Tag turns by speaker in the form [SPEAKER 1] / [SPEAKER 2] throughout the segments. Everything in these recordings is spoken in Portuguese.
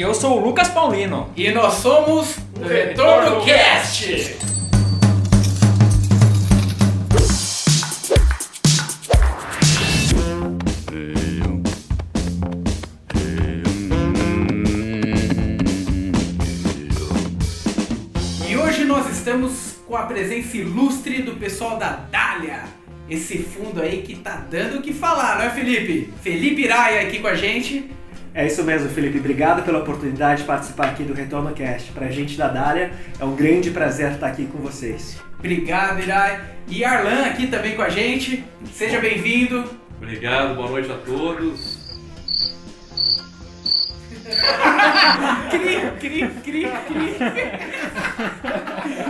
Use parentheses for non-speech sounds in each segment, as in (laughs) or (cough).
[SPEAKER 1] Eu sou o Lucas Paulino.
[SPEAKER 2] E nós somos o Retorno Cast. E hoje nós estamos com a presença ilustre do pessoal da Dália. Esse fundo aí que tá dando o que falar, não é, Felipe? Felipe Iraia aqui com a gente.
[SPEAKER 3] É isso mesmo, Felipe. Obrigado pela oportunidade de participar aqui do Retorno Cast. Pra gente da Dália, é um grande prazer estar aqui com vocês.
[SPEAKER 2] Obrigado, Irai. E Arlan aqui também com a gente. Seja bem-vindo.
[SPEAKER 4] Obrigado, boa noite a todos. (laughs)
[SPEAKER 2] Cri, cri, cri, cri. (laughs)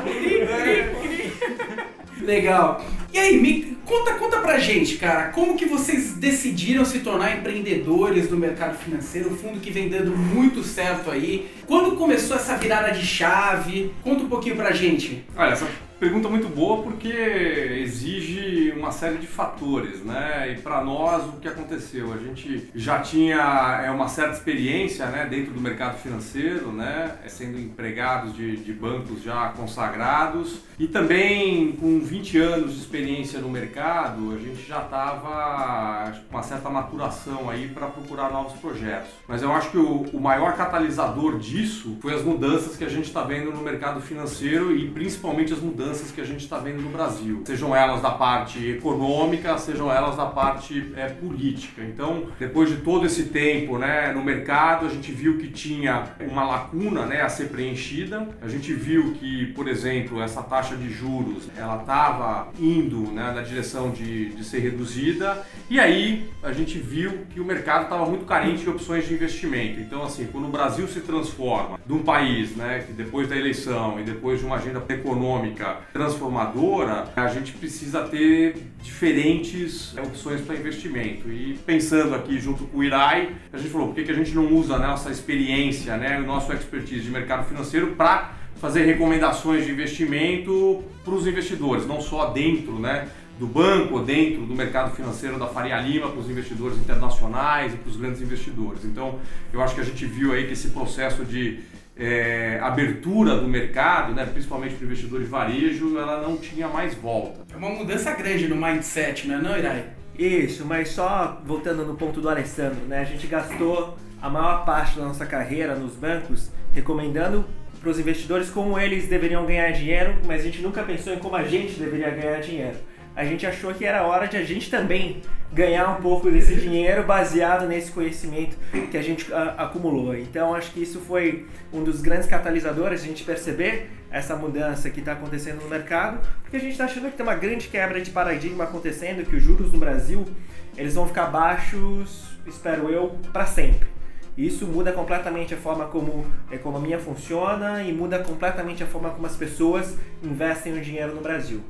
[SPEAKER 2] Cri, cri, cri. Legal. E aí, me conta, conta pra gente, cara, como que vocês decidiram se tornar empreendedores do mercado financeiro, um fundo que vem dando muito certo aí. Quando começou essa virada de chave? Conta um pouquinho pra gente.
[SPEAKER 4] Olha, essa pergunta é muito boa porque exige uma série de fatores, né? E para nós o que aconteceu? A gente já tinha é, uma certa experiência, né, dentro do mercado financeiro, né, sendo empregados de, de bancos já consagrados e também com 20 anos de experiência no mercado, a gente já estava com uma certa maturação aí para procurar novos projetos. Mas eu acho que o, o maior catalisador disso foi as mudanças que a gente está vendo no mercado financeiro e principalmente as mudanças que a gente está vendo no Brasil, sejam elas da parte econômica, sejam elas da parte é, política. Então, depois de todo esse tempo né, no mercado, a gente viu que tinha uma lacuna né, a ser preenchida. A gente viu que, por exemplo, essa taxa de juros ela estava indo né, na direção de, de ser reduzida e aí a gente viu que o mercado estava muito carente de opções de investimento. Então, assim, quando o Brasil se transforma de um país né, que depois da eleição e depois de uma agenda econômica transformadora, a gente precisa ter diferentes é, opções para investimento. E pensando aqui junto com o IRAI, a gente falou, por que, a gente não usa a nossa experiência, né, o nosso expertise de mercado financeiro para fazer recomendações de investimento para os investidores, não só dentro né, do banco, dentro do mercado financeiro da Faria Lima, para os investidores internacionais e para os grandes investidores. Então, eu acho que a gente viu aí que esse processo de é, abertura do mercado, né, principalmente para o investidor de varejo, ela não tinha mais volta.
[SPEAKER 2] É uma mudança grande no mindset, não é não, Irai?
[SPEAKER 3] Isso, mas só voltando no ponto do Alessandro, né? A gente gastou a maior parte da nossa carreira nos bancos recomendando para os investidores como eles deveriam ganhar dinheiro, mas a gente nunca pensou em como a gente deveria ganhar dinheiro. A gente achou que era hora de a gente também ganhar um pouco desse dinheiro baseado nesse conhecimento que a gente a, acumulou. Então acho que isso foi um dos grandes catalisadores a gente perceber essa mudança que está acontecendo no mercado, porque a gente está achando que tem uma grande quebra de paradigma acontecendo, que os juros no Brasil eles vão ficar baixos, espero eu, para sempre. Isso muda completamente a forma como a economia funciona e muda completamente a forma como as pessoas investem o dinheiro no Brasil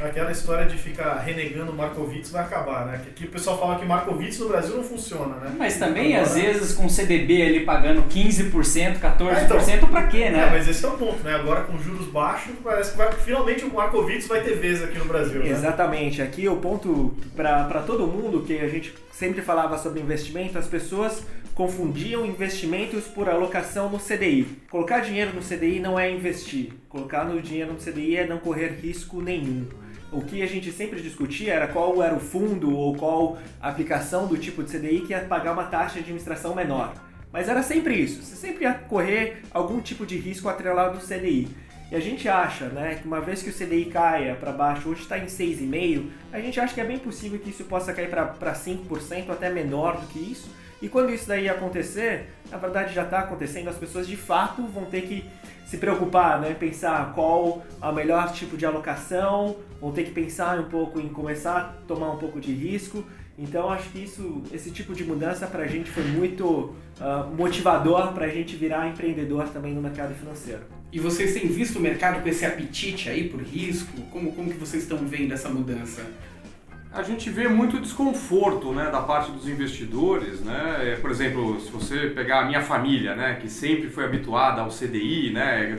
[SPEAKER 5] aquela história de ficar renegando Markowitz vai acabar, né? Aqui o pessoal fala que Markowitz no Brasil não funciona, né?
[SPEAKER 1] Mas também, Agora... às vezes, com CDB ali pagando 15%, 14%, é, então, pra quê, né?
[SPEAKER 5] É, mas esse é o ponto, né? Agora com juros baixos, parece que vai, finalmente o Markowitz vai ter vez aqui no Brasil, né?
[SPEAKER 3] Exatamente. Aqui o ponto para todo mundo que a gente sempre falava sobre investimento, as pessoas confundiam investimentos por alocação no CDI. Colocar dinheiro no CDI não é investir. Colocar no dinheiro no CDI é não correr risco nenhum. O que a gente sempre discutia era qual era o fundo ou qual aplicação do tipo de CDI que ia pagar uma taxa de administração menor. Mas era sempre isso, você sempre ia correr algum tipo de risco atrelado ao CDI. E a gente acha, né, que uma vez que o CDI caia para baixo, hoje está em 6,5%, a gente acha que é bem possível que isso possa cair para 5%, até menor do que isso. E quando isso daí acontecer, na verdade já está acontecendo, as pessoas de fato vão ter que se preocupar, né? Pensar qual a melhor tipo de alocação, vão ter que pensar um pouco em começar a tomar um pouco de risco. Então acho que isso, esse tipo de mudança para a gente foi muito uh, motivador para a gente virar empreendedor também no mercado financeiro.
[SPEAKER 2] E vocês têm visto o mercado com esse apetite aí por risco? Como, como que vocês estão vendo essa mudança?
[SPEAKER 4] A gente vê muito desconforto né, da parte dos investidores. Né? É, por exemplo, se você pegar a minha família, né, que sempre foi habituada ao CDI, né,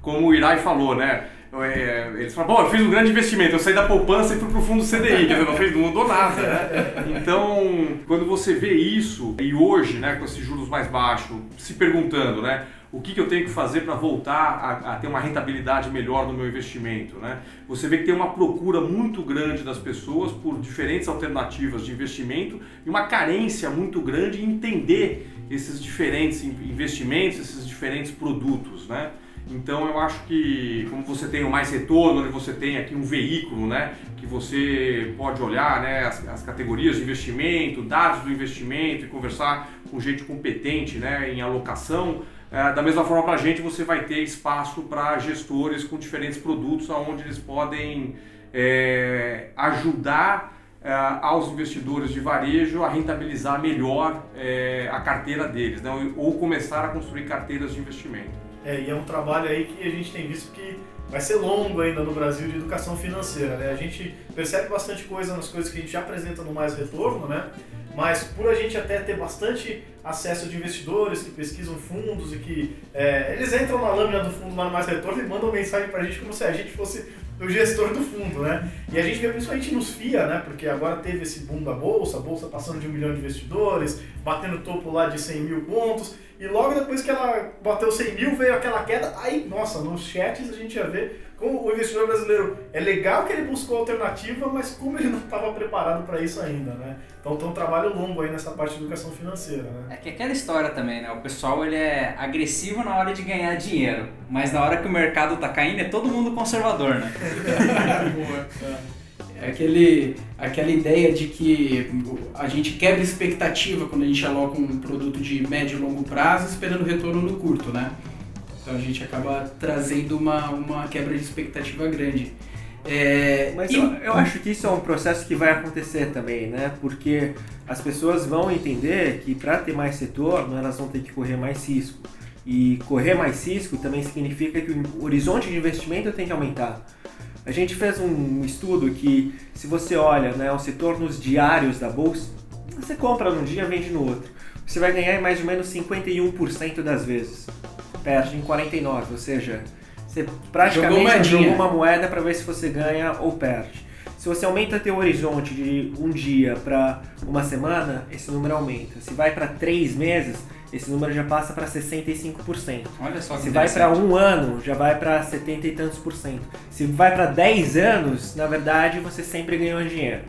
[SPEAKER 4] como o Irai falou, né, é, eles falam, bom, eu fiz um grande investimento, eu saí da poupança e fui pro fundo CDI, quer dizer, não, fez, não mudou nada, né? Então, quando você vê isso, e hoje, né, com esses juros mais baixos, se perguntando, né, o que, que eu tenho que fazer para voltar a, a, ter uma rentabilidade melhor no meu investimento, né? Você vê que tem uma procura muito grande das pessoas por diferentes alternativas de investimento e uma carência muito grande em entender esses diferentes investimentos, esses diferentes produtos, né? Então eu acho que como você tem o mais retorno, onde você tem aqui um veículo, né, que você pode olhar, né, as, as, categorias de investimento, dados do investimento e conversar com gente competente, né, em alocação. É, da mesma forma para a gente você vai ter espaço para gestores com diferentes produtos, onde eles podem é, ajudar é, aos investidores de varejo a rentabilizar melhor é, a carteira deles, né, ou começar a construir carteiras de investimento.
[SPEAKER 5] É, e é um trabalho aí que a gente tem visto que vai ser longo ainda no Brasil de educação financeira, né? A gente percebe bastante coisa nas coisas que a gente já apresenta no Mais Retorno, né? Mas por a gente até ter bastante acesso de investidores que pesquisam fundos e que é, eles entram na lâmina do fundo lá no Mais Retorno e mandam mensagem pra gente como se a gente fosse o gestor do fundo, né? E a gente vê principalmente nos FIA, né? Porque agora teve esse boom da bolsa, a bolsa passando de um milhão de investidores, batendo topo lá de 100 mil pontos. E logo depois que ela bateu 100 mil, veio aquela queda. Aí, nossa, nos chats a gente já vê como o investidor brasileiro é legal que ele buscou alternativa, mas como ele não estava preparado para isso ainda, né? Então tem um trabalho longo aí nessa parte de educação financeira, né?
[SPEAKER 1] É que aquela história também, né? O pessoal ele é agressivo na hora de ganhar dinheiro, mas na hora que o mercado tá caindo é todo mundo conservador, né? (laughs)
[SPEAKER 2] É aquele, aquela ideia de que a gente quebra expectativa quando a gente aloca um produto de médio e longo prazo esperando retorno no curto, né? Então a gente acaba trazendo uma, uma quebra de expectativa grande.
[SPEAKER 3] É, Mas e... eu, eu, acho que isso é um processo que vai acontecer também, né? Porque as pessoas vão entender que para ter mais retorno elas vão ter que correr mais risco. E correr mais risco também significa que o horizonte de investimento tem que aumentar. A gente fez um estudo que, se você olha né, os retornos diários da bolsa, você compra num dia vende no outro. Você vai ganhar mais ou menos 51% das vezes. Perde em 49%, ou seja, você praticamente jogou uma moeda para ver se você ganha ou perde. Se você aumenta teu horizonte de um dia para uma semana, esse número aumenta. Se vai para três meses, esse número já passa para 65%.
[SPEAKER 1] Olha só
[SPEAKER 3] Se vai para um ano, já vai para 70 e tantos por cento. Se vai para 10 anos, na verdade, você sempre ganhou dinheiro.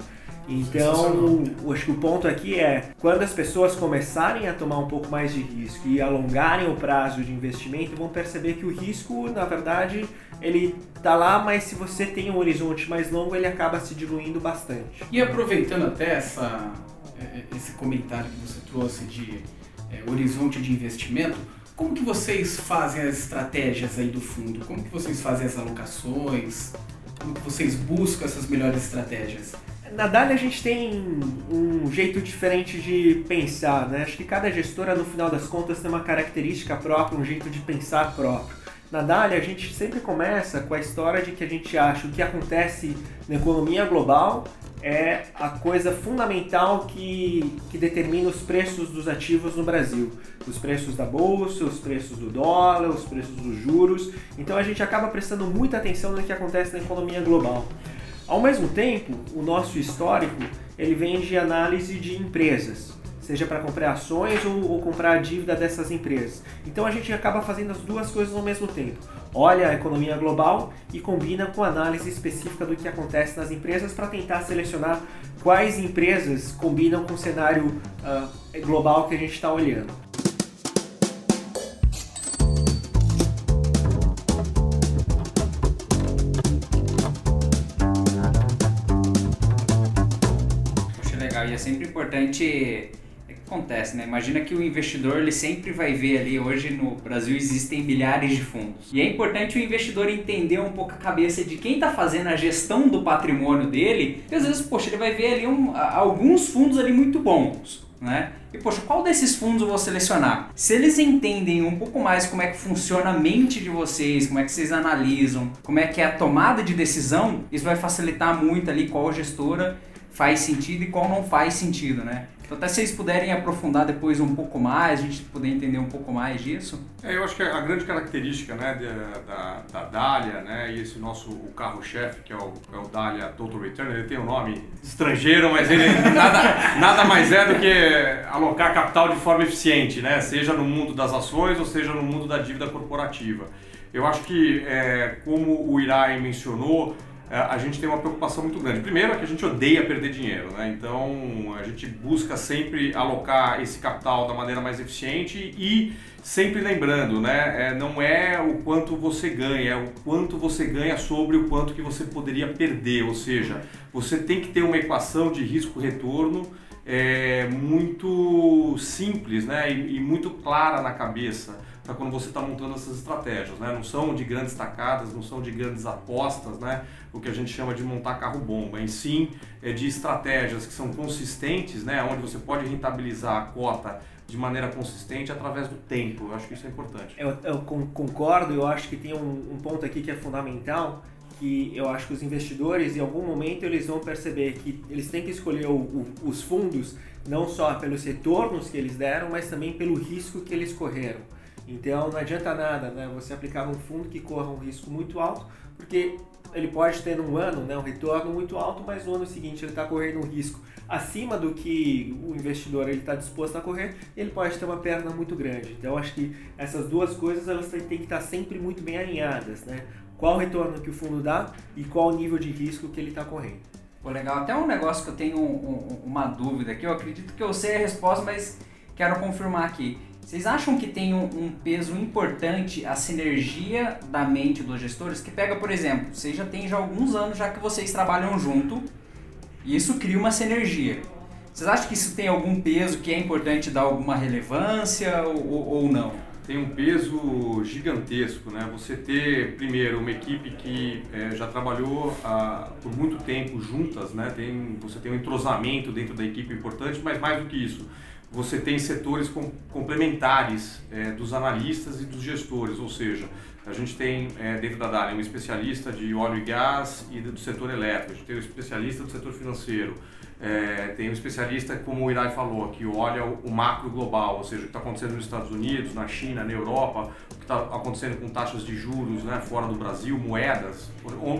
[SPEAKER 3] Então, acho que o ponto aqui é quando as pessoas começarem a tomar um pouco mais de risco e alongarem o prazo de investimento, vão perceber que o risco, na verdade, ele tá lá, mas se você tem um horizonte mais longo, ele acaba se diluindo bastante.
[SPEAKER 2] E aproveitando até essa, é, é, esse comentário que você trouxe de é, horizonte de investimento, como que vocês fazem as estratégias aí do fundo? Como que vocês fazem as alocações? Como que vocês buscam essas melhores estratégias?
[SPEAKER 3] Na Dália a gente tem um jeito diferente de pensar, né? Acho que cada gestora, no final das contas, tem uma característica própria, um jeito de pensar próprio. Na Dália a gente sempre começa com a história de que a gente acha o que acontece na economia global é a coisa fundamental que, que determina os preços dos ativos no Brasil. Os preços da bolsa, os preços do dólar, os preços dos juros. Então a gente acaba prestando muita atenção no que acontece na economia global. Ao mesmo tempo, o nosso histórico ele vem de análise de empresas seja para comprar ações ou, ou, comprar a dívida dessas empresas. Então a gente acaba fazendo as duas coisas ao mesmo tempo. Olha a economia global e combina com análise específica do que acontece nas empresas para tentar selecionar quais empresas combinam com o cenário uh, global que a gente está olhando.
[SPEAKER 1] E é importante acontece, né? Imagina que o investidor ele sempre vai ver ali, hoje no Brasil existem milhares de fundos. E é importante o investidor entender um pouco a cabeça de quem está fazendo a gestão do patrimônio dele, porque às vezes, poxa, ele vai ver ali um, alguns fundos ali muito bons, né? E poxa, qual desses fundos eu vou selecionar? Se eles entendem um pouco mais como é que funciona a mente de vocês, como é que vocês analisam, como é que é a tomada de decisão, isso vai facilitar muito ali qual gestora faz sentido e qual não faz sentido, né? Então, até se vocês puderem aprofundar depois um pouco mais, a gente poder entender um pouco mais disso.
[SPEAKER 4] É, eu acho que a grande característica né, da, da, da Dália, né, e esse nosso carro-chefe, que é o, é o Dália Total Return, ele tem um nome estrangeiro, mas ele (laughs) nada, nada mais é do que alocar capital de forma eficiente, né, seja no mundo das ações ou seja no mundo da dívida corporativa. Eu acho que, é, como o Irai mencionou, a gente tem uma preocupação muito grande. Primeiro é que a gente odeia perder dinheiro, né? então a gente busca sempre alocar esse capital da maneira mais eficiente e sempre lembrando, né? É, não é o quanto você ganha, é o quanto você ganha sobre o quanto que você poderia perder, ou seja, você tem que ter uma equação de risco-retorno é, muito simples né? e, e muito clara na cabeça para quando você está montando essas estratégias. Né? Não são de grandes tacadas, não são de grandes apostas, né? o que a gente chama de montar carro-bomba. Em sim, é de estratégias que são consistentes, né? onde você pode rentabilizar a cota de maneira consistente através do tempo. Eu acho que isso é importante.
[SPEAKER 3] Eu, eu concordo, eu acho que tem um, um ponto aqui que é fundamental, que eu acho que os investidores, em algum momento, eles vão perceber que eles têm que escolher o, o, os fundos não só pelos retornos que eles deram, mas também pelo risco que eles correram. Então não adianta nada né, você aplicar um fundo que corra um risco muito alto, porque ele pode ter num ano né, um retorno muito alto, mas no ano seguinte ele está correndo um risco acima do que o investidor está disposto a correr, ele pode ter uma perda muito grande. Então acho que essas duas coisas elas têm que estar sempre muito bem alinhadas. Né? Qual o retorno que o fundo dá e qual o nível de risco que ele está correndo.
[SPEAKER 1] Pô, legal. Até um negócio que eu tenho um, um, uma dúvida aqui, eu acredito que eu sei a resposta, mas quero confirmar aqui. Vocês acham que tem um, um, peso importante a sinergia da mente dos gestores? Que pega, por exemplo, vocês já têm já alguns anos já que vocês trabalham junto e isso cria uma sinergia. Vocês acham que isso tem algum peso que é importante dar alguma relevância ou, ou não?
[SPEAKER 4] Tem um peso gigantesco, né? Você ter, primeiro, uma equipe que é, já trabalhou ah, por muito tempo juntas, né? Tem, você tem um entrosamento dentro da equipe importante, mas mais do que isso, você tem setores com, complementares é, dos analistas e dos gestores, ou seja, a gente tem é, dentro da DARE um especialista de óleo e gás e do setor elétrico, a gente tem um especialista do setor financeiro, é, tem um especialista, como o Irai falou, que olha o, o macro global, ou seja, o que está acontecendo nos Estados Unidos, na China, na Europa, o que está acontecendo com taxas de juros né, fora do Brasil, moedas,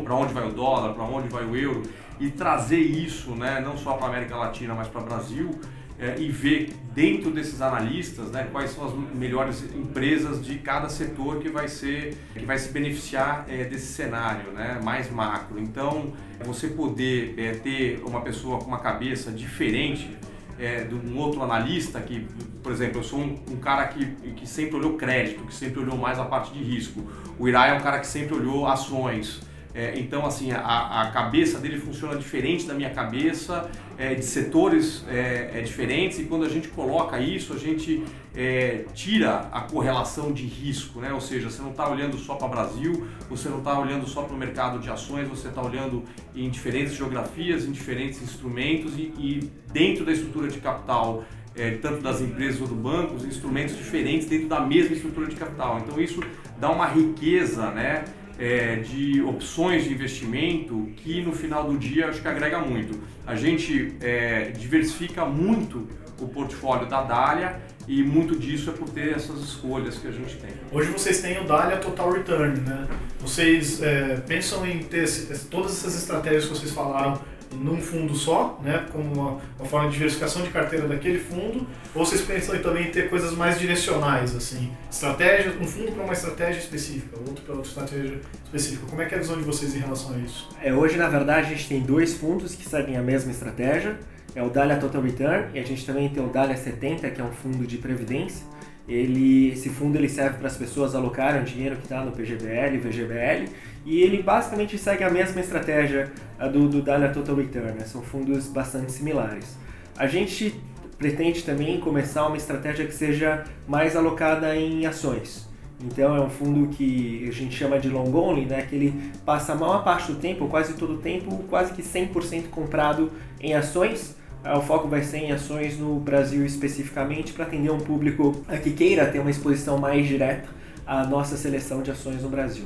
[SPEAKER 4] para onde vai o dólar, para onde vai o euro, e trazer isso né, não só para a América Latina, mas para o Brasil, é, e ver dentro desses analistas né, quais são as melhores empresas de cada setor que vai ser que vai se beneficiar é, desse cenário né, mais macro. Então, você poder é, ter uma pessoa com uma cabeça diferente é, de um outro analista que, por exemplo, eu sou um, um, cara que, que sempre olhou crédito, que sempre olhou mais a parte de risco. O Irai é um cara que sempre olhou ações. É, então, assim, a, a, cabeça dele funciona diferente da minha cabeça, é, de setores é, é, diferentes, e quando a gente coloca isso, a gente é, tira a correlação de risco, né? ou seja, você não está olhando só para o Brasil, você não está olhando só para o mercado de ações, você está olhando em diferentes geografias, em diferentes instrumentos e, e dentro da estrutura de capital é, tanto das empresas ou do banco, instrumentos diferentes dentro da mesma estrutura de capital. Então isso dá uma riqueza né, é, de opções de investimento que no final do dia acho que agrega muito. A gente é, diversifica muito o portfólio da Dália e muito disso é por ter essas escolhas que a gente tem.
[SPEAKER 5] Hoje vocês têm o Dália Total Return, né? Vocês é, pensam em ter todas essas estratégias que vocês falaram num fundo só, né, como uma, uma, forma de diversificação de carteira daquele fundo, ou vocês pensam também em ter coisas mais direcionais, assim, estratégia, um fundo para uma estratégia específica, outro para outra estratégia específica. Como é que é a visão de vocês em relação a isso?
[SPEAKER 3] É, hoje, na verdade, a gente tem dois fundos que seguem a mesma estratégia, é o Dália Total Return e a gente também tem o Dália 70, que é um fundo de previdência. Ele, esse fundo ele serve para as pessoas alocarem o dinheiro que está no PGBL VGBL e ele basicamente segue a mesma estratégia do, do Dahlia Total Return, né? são fundos bastante similares. A gente pretende também começar uma estratégia que seja mais alocada em ações. Então é um fundo que a gente chama de long only, né? que ele passa a maior parte do tempo, quase todo o tempo, quase que 100% comprado em ações, o foco vai ser em ações no Brasil especificamente para atender um público que queira ter uma exposição mais direta à nossa seleção de ações no Brasil.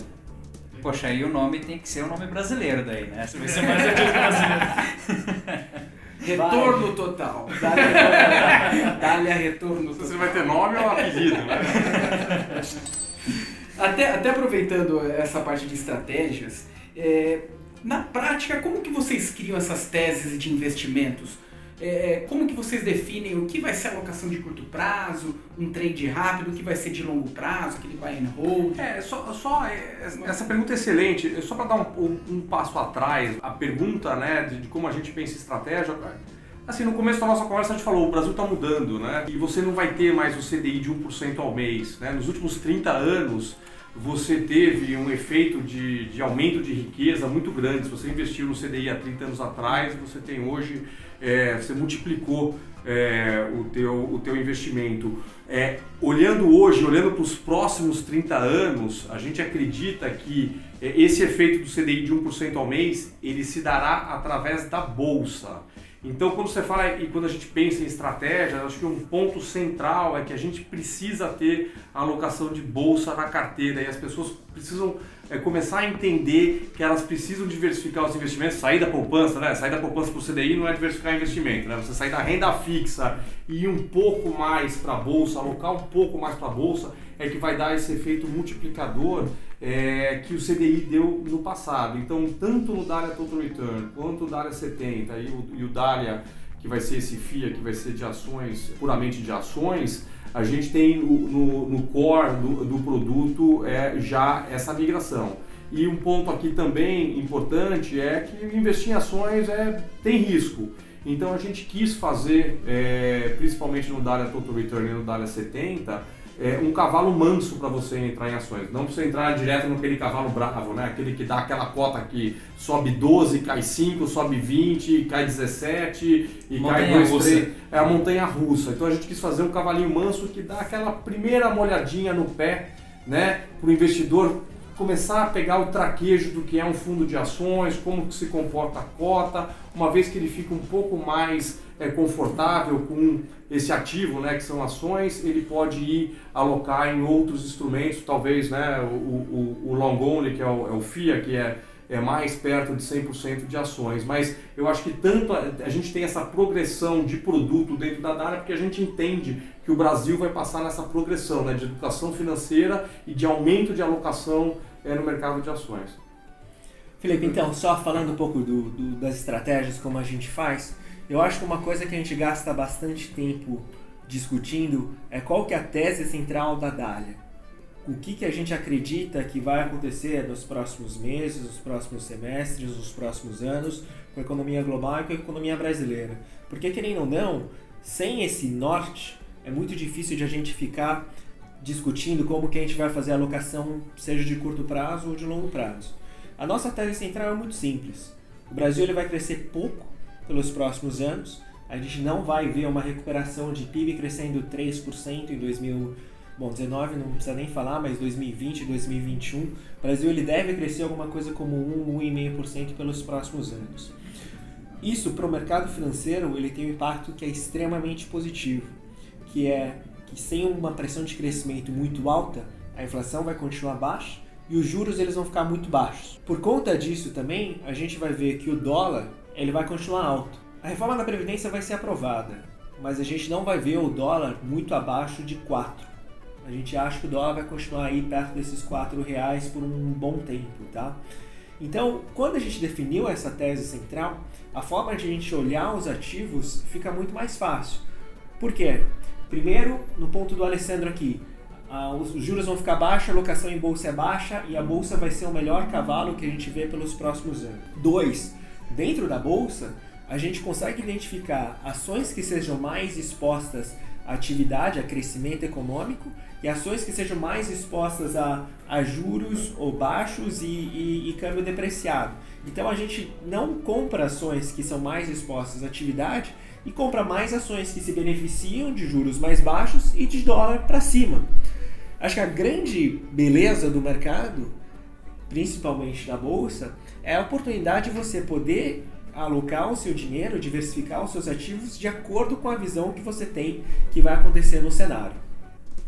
[SPEAKER 1] Poxa, aí o nome tem que ser o um nome brasileiro daí, né? Vai ser mais (laughs) brasileiro.
[SPEAKER 2] Retorno total. (laughs) Dália retorno total.
[SPEAKER 4] Você vai ter nome ou apelido, né? (laughs)
[SPEAKER 2] Até, até aproveitando essa parte de estratégias, é, na prática, como que vocês criam essas teses de investimentos? É, como que vocês definem o que vai ser alocação de curto prazo, um trade rápido, o que vai ser de longo prazo, aquele buy and hold?
[SPEAKER 4] É, só, só é, essa pergunta é excelente. Só para dar um, um, passo atrás, a pergunta né, de, de como a gente pensa estratégia. Assim, no começo da nossa conversa a gente falou, o Brasil está mudando, né? E você não vai ter mais o CDI de 1% ao mês. Né? Nos últimos 30 anos, você teve um efeito de, de aumento de riqueza muito grande. Se você investiu no CDI há 30 anos atrás, você tem hoje, é, você multiplicou é, o, teu, o teu investimento. É, olhando hoje, olhando para os próximos 30 anos, a gente acredita que é, esse efeito do CDI de 1% ao mês, ele se dará através da Bolsa. Então, quando você fala e quando a gente pensa em estratégia, acho que um ponto central é que a gente precisa ter a alocação de bolsa na carteira e as pessoas precisam é, começar a entender que elas precisam diversificar os investimentos, sair da poupança, né? Sair da poupança para o CDI não é diversificar investimento, né? Você sair da renda fixa e ir um pouco mais para a bolsa, alocar um pouco mais para a bolsa, é que vai dar esse efeito multiplicador é, que o CDI deu no passado. Então, tanto no Dália Total Return quanto no Dália 70 e o, e o Dália, que vai ser esse FIA, que vai ser de ações, puramente de ações, a gente tem no, no core do, do produto é, já essa migração. E um ponto aqui também importante é que investir em ações é, tem risco. Então a gente quis fazer, é, principalmente no Dália Total Return e no Dália 70, é, um cavalo manso para você entrar em ações. Não para você entrar direto naquele cavalo bravo, né? aquele que dá aquela cota que sobe 12, cai 5, sobe 20, cai 17 e montanha cai 2, russa. 3. É a montanha russa. Então a gente quis fazer um cavalinho manso que dá aquela primeira molhadinha no pé né? para o investidor começar a pegar o traquejo do que é um fundo de ações, como se comporta a cota, uma vez que ele fica um pouco mais é, confortável com esse ativo, né, que são ações, ele pode ir alocar em outros instrumentos, talvez né, o, o, o long only, que é o, é o FIA, que é, é mais perto de 100% de ações. Mas eu acho que tanto a, a, gente tem essa progressão de produto dentro da DARA, porque a gente entende que o Brasil vai passar nessa progressão né, de educação financeira e de aumento de alocação é, no mercado de ações.
[SPEAKER 3] Felipe, então, só falando um pouco do, do, das estratégias, como a gente faz, eu acho que uma coisa que a gente gasta bastante tempo discutindo é qual que é a tese central da Dália. O que, que a gente acredita que vai acontecer nos próximos meses, nos próximos semestres, nos próximos anos com a economia global e com a economia brasileira. Porque, querendo ou não, sem esse norte, é muito difícil de a gente ficar discutindo como que a gente vai fazer a alocação, seja de curto prazo ou de longo prazo. A nossa tese central é muito simples. O Brasil ele vai crescer pouco pelos próximos anos. A gente não vai ver uma recuperação de PIB crescendo 3% em 2019, não precisa nem falar, mas 2020 e 2021. O Brasil ele deve crescer alguma coisa como 1, 1,5% pelos próximos anos. Isso para o mercado financeiro ele tem um impacto que é extremamente positivo, que é que sem uma pressão de crescimento muito alta, a inflação vai continuar baixa e os juros eles vão ficar muito baixos. Por conta disso também, a gente vai ver que o dólar ele vai continuar alto. A reforma da Previdência vai ser aprovada, mas a gente não vai ver o dólar muito abaixo de 4. A gente acha que o dólar vai continuar aí perto desses 4 reais por um bom tempo, tá? Então, quando a gente definiu essa tese central, a forma de a gente olhar os ativos fica muito mais fácil. Por quê? Primeiro, no ponto do Alessandro aqui, ah, os juros vão ficar baixos, a alocação em bolsa é baixa e a bolsa vai ser o melhor cavalo que a gente vê pelos próximos anos. Dois, dentro da bolsa, a gente consegue identificar ações que sejam mais expostas à atividade, a crescimento econômico, e ações que sejam mais expostas a, a juros ou baixos e, e, e câmbio depreciado. Então a gente não compra ações que são mais expostas à atividade e compra mais ações que se beneficiam de juros mais baixos e de dólar para cima. Acho que a grande beleza do mercado, principalmente da bolsa, é a oportunidade de você poder alocar o seu dinheiro, diversificar os seus ativos de acordo com a visão que você tem que vai acontecer no cenário.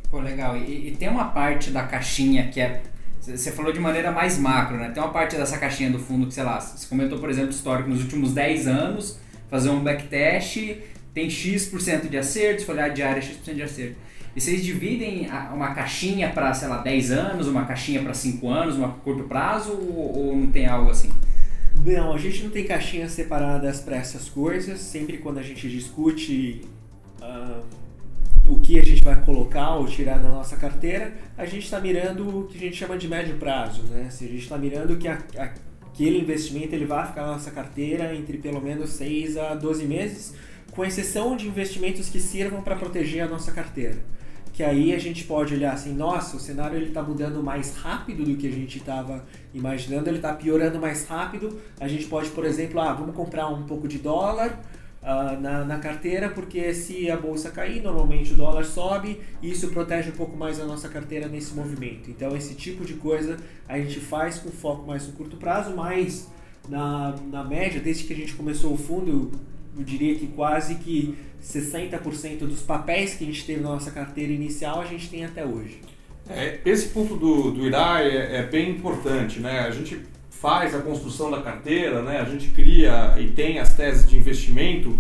[SPEAKER 1] Pô, legal. E, e tem uma parte da caixinha que é você falou de maneira mais macro, né? Tem uma parte dessa caixinha do fundo que, sei lá, você comentou, por exemplo, histórico nos últimos 10 anos, fazer um backtest, tem X% de acertos, folhar diária X% de acerto. E vocês dividem uma caixinha para, sei lá, 10 anos, uma caixinha para 5 anos, uma curto prazo ou, ou não tem algo assim?
[SPEAKER 3] Não, a gente não tem caixinhas separadas para essas coisas. Sempre quando a gente discute uh, o que a gente vai colocar ou tirar da nossa carteira, a gente está mirando o que a gente chama de médio prazo. Né? Se a gente está mirando que a, a, aquele investimento ele vai ficar na nossa carteira entre pelo menos 6 a 12 meses, com exceção de investimentos que sirvam para proteger a nossa carteira que aí a gente pode olhar assim, nossa, o cenário ele está mudando mais rápido do que a gente estava imaginando, ele está piorando mais rápido. A gente pode, por exemplo, ah, vamos comprar um pouco de dólar uh, na, na carteira, porque se a bolsa cair, normalmente o dólar sobe e isso protege um pouco mais a nossa carteira nesse movimento. Então, esse tipo de coisa a gente faz com foco mais no curto prazo, mas na, na média, desde que a gente começou o fundo, eu diria que quase que 60% dos papéis que a gente teve na nossa carteira inicial a gente tem até hoje.
[SPEAKER 4] É, esse ponto do, do IRA é, é, bem importante, né? A gente faz a construção da carteira, né? A gente cria e tem as teses de investimento,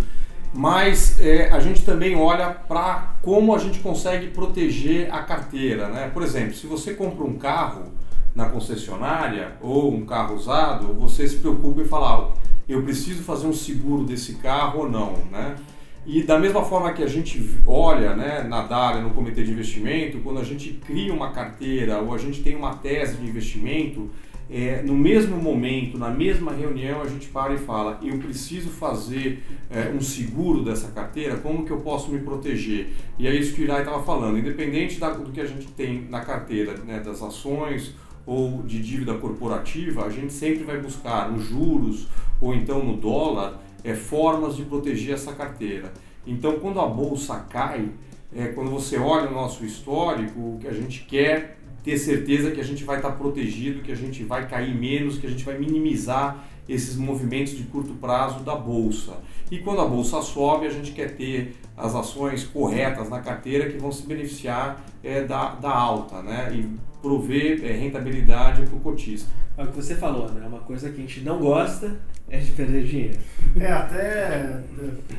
[SPEAKER 4] mas é, a gente também olha para como a gente consegue proteger a carteira, né? Por exemplo, se você compra um carro na concessionária ou um carro usado, você se preocupa em falar, eu preciso fazer um seguro desse carro ou não, né? E da mesma forma que a gente olha né, na DARA, no Comitê de Investimento, quando a gente cria uma carteira ou a gente tem uma tese de investimento, é, no mesmo momento, na mesma reunião, a gente para e fala: eu preciso fazer é, um seguro dessa carteira, como que eu posso me proteger? E é isso que o Irai estava falando, independente da, do que a gente tem na carteira, né, das ações ou de dívida corporativa, a gente sempre vai buscar nos juros ou então no dólar é, formas de proteger essa carteira. Então, quando a bolsa cai, é, quando você olha o nosso histórico, o que a gente quer ter certeza que a gente vai estar protegido, que a gente vai cair menos, que a gente vai minimizar esses movimentos de curto prazo da bolsa. E quando a bolsa sobe, a gente quer ter as ações corretas na carteira que vão se beneficiar é, da, da alta né? e prover é, rentabilidade para o cotista.
[SPEAKER 3] É o que você falou, né? Uma coisa que a gente não gosta é de perder dinheiro.
[SPEAKER 5] É, até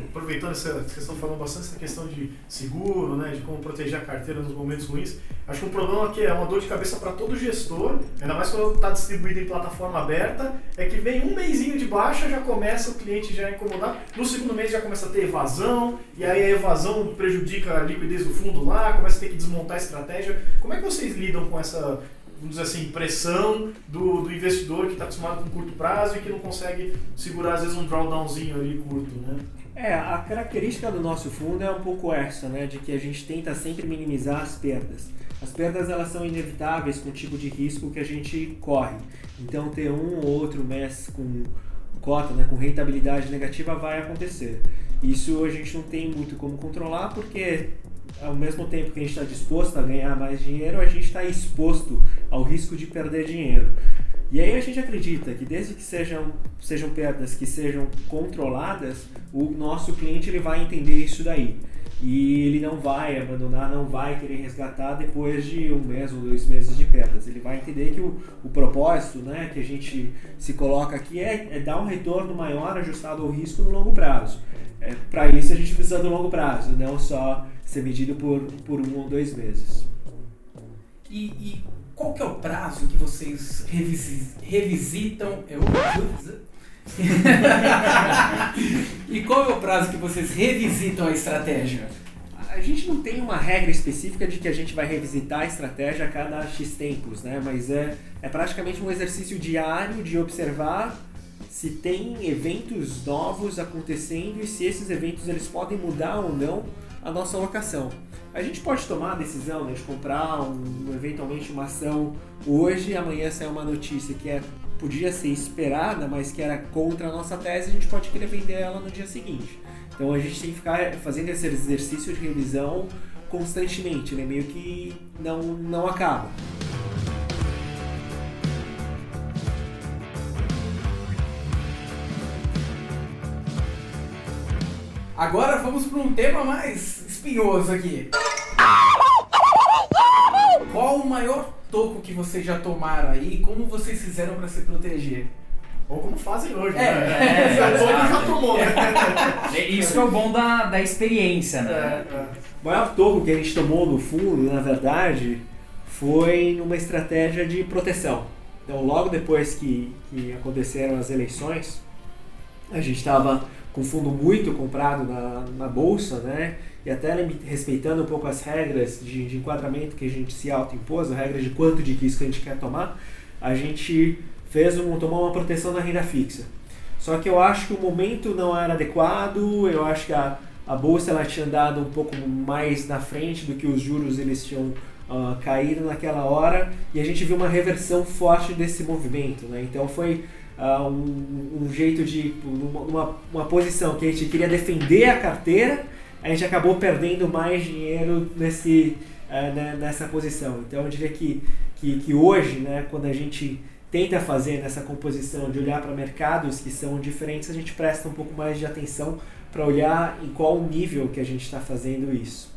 [SPEAKER 5] aproveitando essa questão, falando bastante essa questão de seguro, né, de como proteger a carteira nos momentos ruins. Acho que um problema que é uma dor de cabeça para todo gestor, ainda mais quando está distribuído em plataforma aberta, é que vem um mêsinho de baixa, já começa o cliente já a incomodar, no segundo mês já começa a ter evasão, e aí a evasão prejudica a liquidez do fundo lá, começa a ter que desmontar a estratégia. Como é que vocês lidam com essa vamos dizer assim, pressão do, do investidor que está acostumado com curto prazo e que não consegue segurar, às vezes, um drawdownzinho ali curto, né?
[SPEAKER 3] É, a característica do nosso fundo é um pouco essa, né, de que a gente tenta sempre minimizar as perdas. As perdas elas são inevitáveis com o tipo de risco que a gente corre. Então ter um ou outro mês com cota, né, com rentabilidade negativa vai acontecer. Isso a gente não tem muito como controlar porque ao mesmo tempo que a gente está disposto a ganhar mais dinheiro, a gente está exposto ao risco de perder dinheiro. E aí a gente acredita que desde que sejam, sejam perdas que sejam controladas, o nosso cliente ele vai entender isso daí. E ele não vai abandonar, não vai querer resgatar depois de um mês ou dois meses de perdas. Ele vai entender que o, o propósito né, que a gente se coloca aqui é, é dar um retorno maior ajustado ao risco no longo prazo. É, Para isso a gente precisa do longo prazo, não só ser medido por, por um ou dois meses.
[SPEAKER 2] E, e qual que é o prazo que vocês revisi, revisitam? Eu... (laughs) e qual é o prazo que vocês revisitam a estratégia?
[SPEAKER 3] A gente não tem uma regra específica de que a gente vai revisitar a estratégia a cada X tempos, né? Mas é, é praticamente um exercício diário de observar se tem eventos novos acontecendo e se esses eventos eles podem mudar ou não a nossa alocação. A gente pode tomar a decisão né, de comprar um, eventualmente uma ação hoje amanhã sair uma notícia que é, podia ser esperada, mas que era contra a nossa tese, a gente pode querer vender ela no dia seguinte. Então a gente tem que ficar fazendo esse exercício de revisão constantemente, né? meio que não, não acaba.
[SPEAKER 2] Agora vamos para um tema mais espinhoso aqui. Qual o maior toco que vocês já tomaram aí? Como vocês fizeram para se proteger?
[SPEAKER 5] Ou como fazem hoje,
[SPEAKER 2] É,
[SPEAKER 5] né?
[SPEAKER 1] é, (laughs)
[SPEAKER 5] o povo já tomou, né?
[SPEAKER 1] É Isso é o bom da, da experiência, né?
[SPEAKER 5] É, é.
[SPEAKER 3] O maior toco que a gente tomou no fundo, na verdade, foi numa estratégia de proteção. Então, logo depois que, que aconteceram as eleições, a gente estava com o fundo muito comprado na, na bolsa, né? E até respeitando um pouco as regras de, de enquadramento que a gente se autoimpôs, as regras de quanto de risco a gente quer tomar, a gente fez um, tomou uma proteção na renda fixa. Só que eu acho que o momento não era adequado, eu acho que a, a bolsa ela tinha andado um pouco mais na frente do que os juros eles tinham ah, caído naquela hora e a gente viu uma reversão forte desse movimento, né? Então foi ah, um, um jeito de uma, uma, uma posição que a gente queria defender a carteira, a gente acabou perdendo mais dinheiro nesse ah, né, nessa posição. Então eu diria que que, que hoje, né, quando a gente tenta fazer nessa composição de olhar para mercados que são diferentes, a gente presta um pouco mais de atenção para olhar em qual nível que a gente está fazendo isso.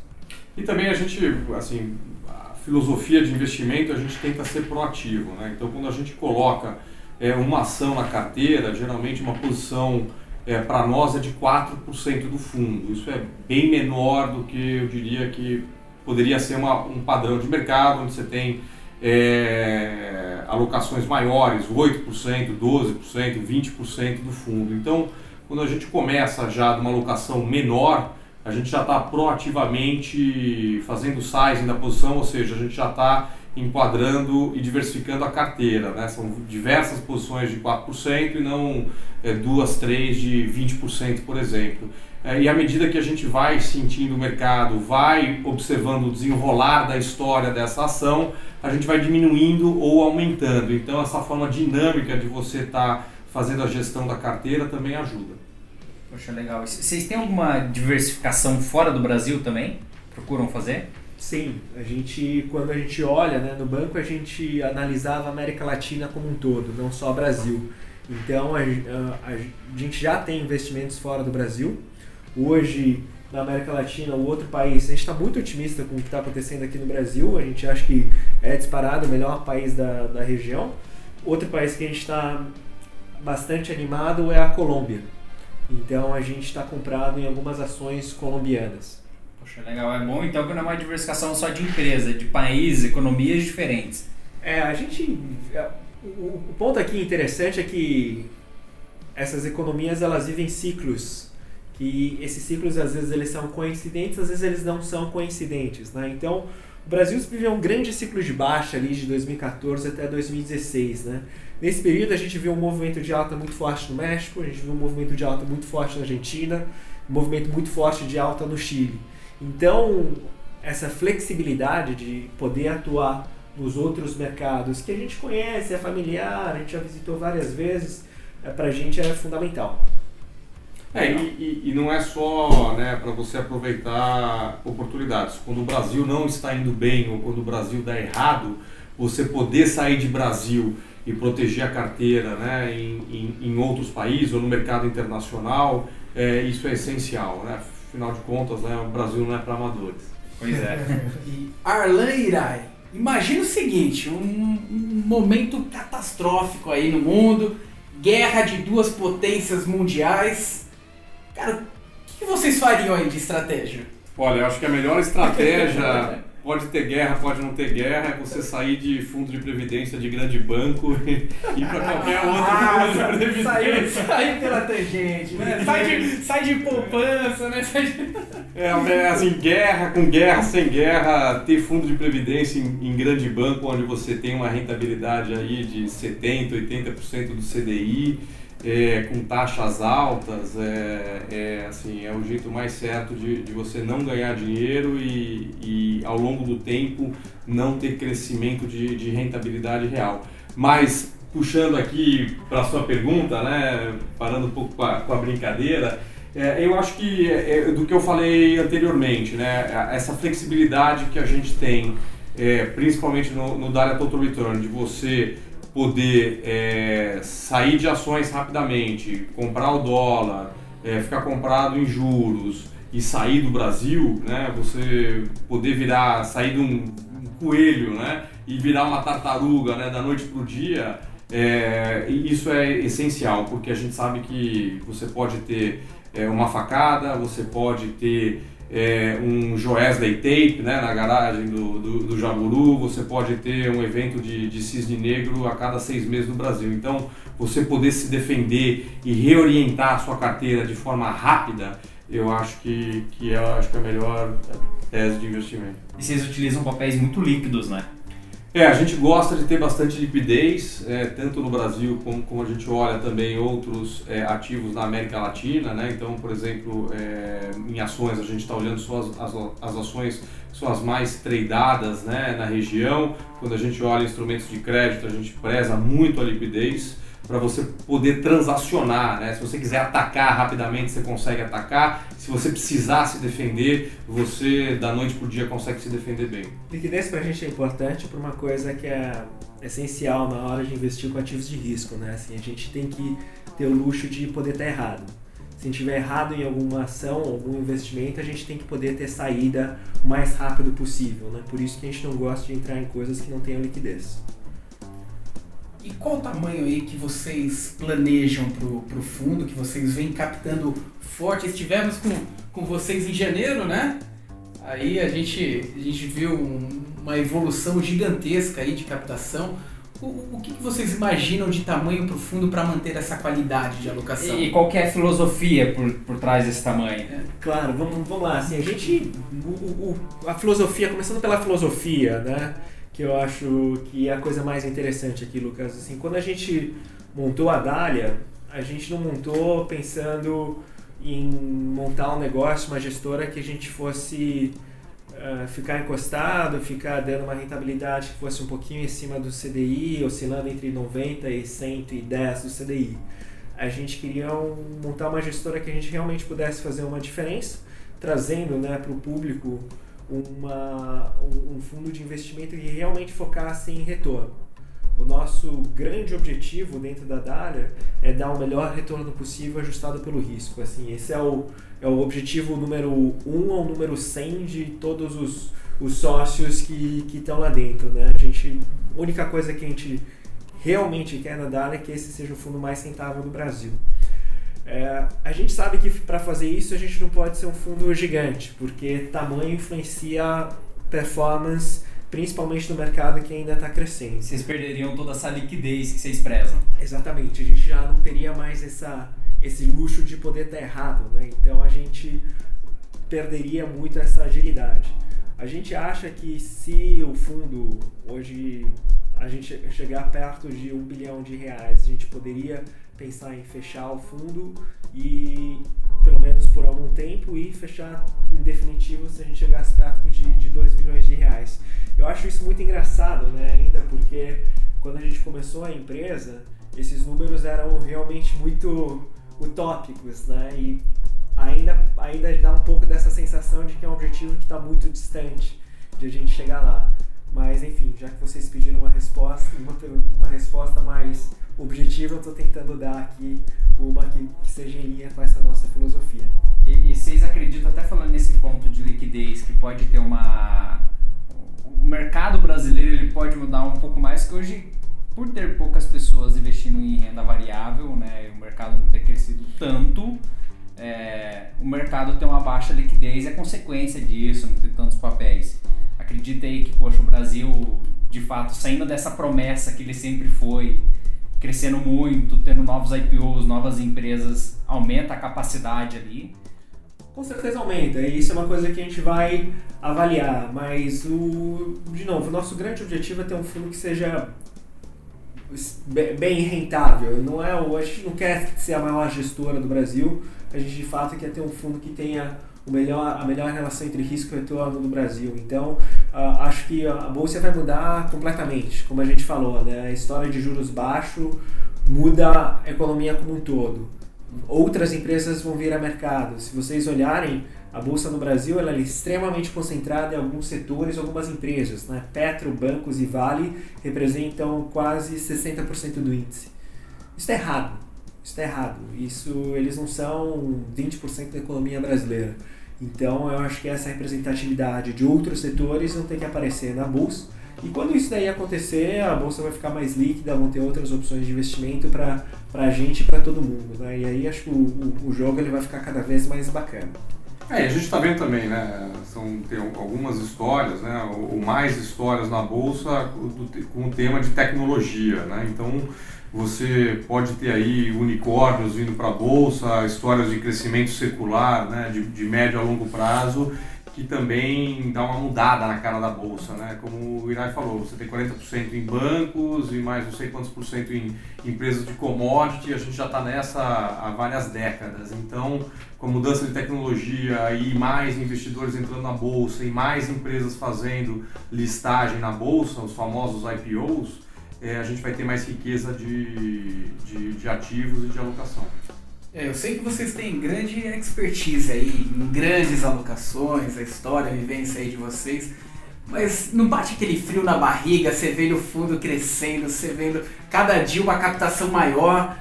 [SPEAKER 4] E também a gente, assim, a filosofia de investimento, a gente tenta ser proativo, né? Então, quando a gente coloca é, uma ação na carteira, geralmente uma posição é, para nós é de 4% do fundo. Isso é bem menor do que eu diria que poderia ser uma, um padrão de mercado, onde você tem é, alocações maiores, 8%, 12%, 20% do fundo. Então, quando a gente começa já de uma alocação menor, a gente já está proativamente fazendo sizing da posição, ou seja, a gente já está enquadrando e diversificando a carteira. Né? São diversas posições de 4% e não é, duas, três de 20%, por exemplo. É, e à medida que a gente vai sentindo o mercado, vai observando o desenrolar da história dessa ação, a gente vai diminuindo ou aumentando. Então, essa forma dinâmica de você estar tá fazendo a gestão da carteira também ajuda.
[SPEAKER 1] Poxa, legal. Vocês têm alguma diversificação fora do Brasil também? Procuram fazer?
[SPEAKER 3] Sim, a gente quando a gente olha né, no banco a gente analisava a América Latina como um todo, não só o Brasil. Então a, a, a gente já tem investimentos fora do Brasil. Hoje na América Latina, o outro país, a gente está muito otimista com o que está acontecendo aqui no Brasil. A gente acha que é disparado o melhor país da, da região. Outro país que a gente está bastante animado é a Colômbia. Então a gente está comprado em algumas ações colombianas.
[SPEAKER 1] Poxa, legal. É bom então que não é uma diversificação só de empresa, de países, economias diferentes.
[SPEAKER 3] É, a gente. O, o ponto aqui interessante é que essas economias elas vivem ciclos. Que esses ciclos às vezes eles são coincidentes, às vezes eles não são coincidentes. Né? Então, o Brasil viveu um grande ciclo de baixa ali de 2014 até 2016. Né? Nesse período a gente viu um movimento de alta muito forte no México, a gente viu um movimento de alta muito forte na Argentina, um movimento muito forte de alta no Chile. Então, essa flexibilidade de poder atuar nos outros mercados que a gente conhece, é familiar, a gente já visitou várias vezes, é, para a gente é fundamental.
[SPEAKER 4] É, e, e, não é só né, para você aproveitar oportunidades. Quando o Brasil não está indo bem ou quando o Brasil dá errado, você poder sair de Brasil e proteger a carteira né, em, em, em outros países ou no mercado internacional, é, isso é essencial. Né? Afinal de contas, né, o Brasil não é para amadores.
[SPEAKER 1] Pois é. (laughs)
[SPEAKER 2] E Arlan Irai, imagina o seguinte, um, um momento catastrófico aí no mundo, guerra de duas potências mundiais. Cara, o que vocês fariam aí de estratégia?
[SPEAKER 4] Olha, eu acho que a melhor estratégia (laughs) pode ter guerra, pode não ter guerra, é você sair de fundo de previdência de grande banco (laughs) e ir para qualquer outro fundo de previdência.
[SPEAKER 2] Saiu, saiu pela tangente, né? Sai de, sai de poupança, né? Sai de...
[SPEAKER 4] É, assim, guerra com guerra, sem guerra, ter fundo de previdência em, em, grande banco, onde você tem uma rentabilidade aí de 70%, 80% do CDI, é, com taxas altas, é, é, assim, é o jeito mais certo de, de você não ganhar dinheiro e, e, ao longo do tempo, não ter crescimento de, de rentabilidade real. Mas, puxando aqui para a sua pergunta, né, parando um pouco com a, com a brincadeira, é, eu acho que é, do que eu falei anteriormente, né, essa flexibilidade que a gente tem, é, principalmente no, no Data Total Return, de você poder é, sair de ações rapidamente, comprar o dólar, é, ficar comprado em juros e sair do Brasil, né, você poder virar, sair de um, um coelho, né, e virar uma tartaruga, né, da noite para o dia, É, isso é essencial, porque a gente sabe que você pode ter é, uma facada, você pode ter é, um Joesley Tape né, na garagem do, do, do, Jaburu, você pode ter um evento de, de cisne negro a cada seis meses no Brasil. Então, você poder se defender e reorientar a sua carteira de forma rápida, eu acho que, que, é, acho que é a melhor tese de investimento.
[SPEAKER 1] E vocês utilizam papéis muito líquidos, né?
[SPEAKER 4] É, a gente gosta de ter bastante liquidez, é, tanto no Brasil como, como a gente olha também outros é, ativos na América Latina, né? Então, por exemplo, é, em ações, a gente está olhando só as, as, as, ações que são as mais tradeadas né, na região. Quando a gente olha instrumentos de crédito, a gente preza muito a liquidez para você poder transacionar, né? Se você quiser atacar rapidamente, você consegue atacar. Se você precisar se defender, você da noite para o dia consegue se defender bem.
[SPEAKER 3] Liquidez para a gente é importante por uma coisa que é essencial na hora de investir com ativos de risco, né? Assim, a gente tem que ter o luxo de poder estar errado. Se a gente estiver errado em alguma ação, algum investimento, a gente tem que poder ter saída o mais rápido possível, né? Por isso que a gente não gosta de entrar em coisas que não tenham liquidez.
[SPEAKER 2] E qual o tamanho aí que vocês planejam pro, pro fundo, que vocês vêm captando forte? Estivemos com, com vocês em janeiro, né? Aí a gente, a gente viu um, uma evolução gigantesca aí de captação. O, o que, que, vocês imaginam de tamanho para o fundo para manter essa qualidade de alocação?
[SPEAKER 1] E qual é a filosofia por, por trás desse tamanho? É.
[SPEAKER 3] Claro, vamos, vamos lá. Assim, a gente, o, o, a filosofia, começando pela filosofia, né? Que eu acho que é a coisa mais interessante aqui, Lucas. Assim, quando a gente montou a Dália, a gente não montou pensando em montar um negócio, uma gestora que a gente fosse uh, ficar encostado, ficar dando uma rentabilidade que fosse um pouquinho em cima do CDI, oscilando entre 90 e 110 do CDI. A gente queria um, montar uma gestora que a gente realmente pudesse fazer uma diferença, trazendo né, para o público uma, um, fundo de investimento que realmente focasse em retorno. O nosso grande objetivo dentro da Dália é dar o melhor retorno possível ajustado pelo risco. Assim, esse é o, é o objetivo número 1 um ou número 100 de todos os, os sócios que estão lá dentro. Né? A, gente, única coisa que a gente realmente quer na Dália é que esse seja o fundo mais rentável do Brasil. É, a gente sabe que para fazer isso a gente não pode ser um fundo gigante, porque tamanho influencia performance, principalmente no mercado que ainda está crescendo.
[SPEAKER 1] Vocês perderiam toda essa liquidez que vocês prezam.
[SPEAKER 3] Exatamente, a gente já não teria mais essa, esse luxo de poder estar tá errado, né? então a gente perderia muito essa agilidade. A gente acha que se o fundo hoje a gente chegar perto de um bilhão de reais, a gente poderia pensar em fechar o fundo e pelo menos por algum tempo e fechar em definitivo se a gente chegasse perto de, de 2 bilhões de reais. Eu acho isso muito engraçado, né, ainda porque quando a gente começou a empresa, esses números eram realmente muito utópicos, né, e ainda, ainda dá um pouco dessa sensação de que é um objetivo que está muito distante de a gente chegar lá. Mas enfim, já que vocês pediram uma resposta, uma, uma resposta mais objetiva, eu estou tentando dar aqui uma que, que, seja em linha com essa nossa filosofia.
[SPEAKER 1] E, e vocês acreditam, até falando nesse ponto de liquidez, que pode ter uma. O mercado brasileiro ele pode mudar um pouco mais, que hoje, por ter poucas pessoas investindo em renda variável, né, o mercado não ter crescido tanto, é, o mercado ter uma baixa liquidez é consequência disso, não ter tantos papéis. Acredita aí que, poxa, o Brasil, de fato, saindo dessa promessa que ele sempre foi, crescendo muito, tendo novos IPOs, novas empresas, aumenta a capacidade ali?
[SPEAKER 3] Com certeza aumenta, e isso é uma coisa que a gente vai avaliar, mas o, de novo, o nosso grande objetivo é ter um fundo que seja bem rentável. Não é, a gente não quer ser a maior gestora do Brasil, a gente de fato quer ter um fundo que tenha o melhor, a melhor relação entre risco e retorno no Brasil. Então, uh, acho que a bolsa vai mudar completamente, como a gente falou, né? A história de juros baixos muda a economia como um todo. Outras empresas vão vir a mercado. Se vocês olharem, a bolsa no Brasil ela é extremamente concentrada em alguns setores, algumas empresas. Né? Petro, bancos e Vale representam quase 60% do índice. Isso é errado. Isso é errado. Isso, eles não são 20% da economia brasileira. Então eu acho que essa representatividade de outros setores não tem que aparecer na bolsa E quando isso daí acontecer, a bolsa vai ficar mais líquida, vão ter outras opções de investimento para a gente e para todo mundo. Né? E aí acho que o, o, o, jogo ele vai ficar cada vez mais bacana.
[SPEAKER 4] É, a gente está vendo também, né? São, tem algumas histórias, né? Ou mais histórias na bolsa com o tema de tecnologia, né? Então você pode ter aí unicórnios vindo para a bolsa, histórias de crescimento secular, né? De, de médio a longo prazo que também dá uma mudada na cara da bolsa, né? Como o Irai falou, você tem 40% em bancos e mais não sei quantos por cento em empresas de commodity, a gente já está nessa há várias décadas. Então, com a mudança de tecnologia e mais investidores entrando na bolsa e mais empresas fazendo listagem na bolsa, os famosos IPOs, é, a gente vai ter mais riqueza de, de, de ativos e de alocação.
[SPEAKER 2] É, eu sei que vocês têm grande expertise aí em grandes alocações, a história, a vivência aí de vocês. Mas não bate aquele frio na barriga, você vendo o fundo crescendo, você vendo cada dia uma captação maior.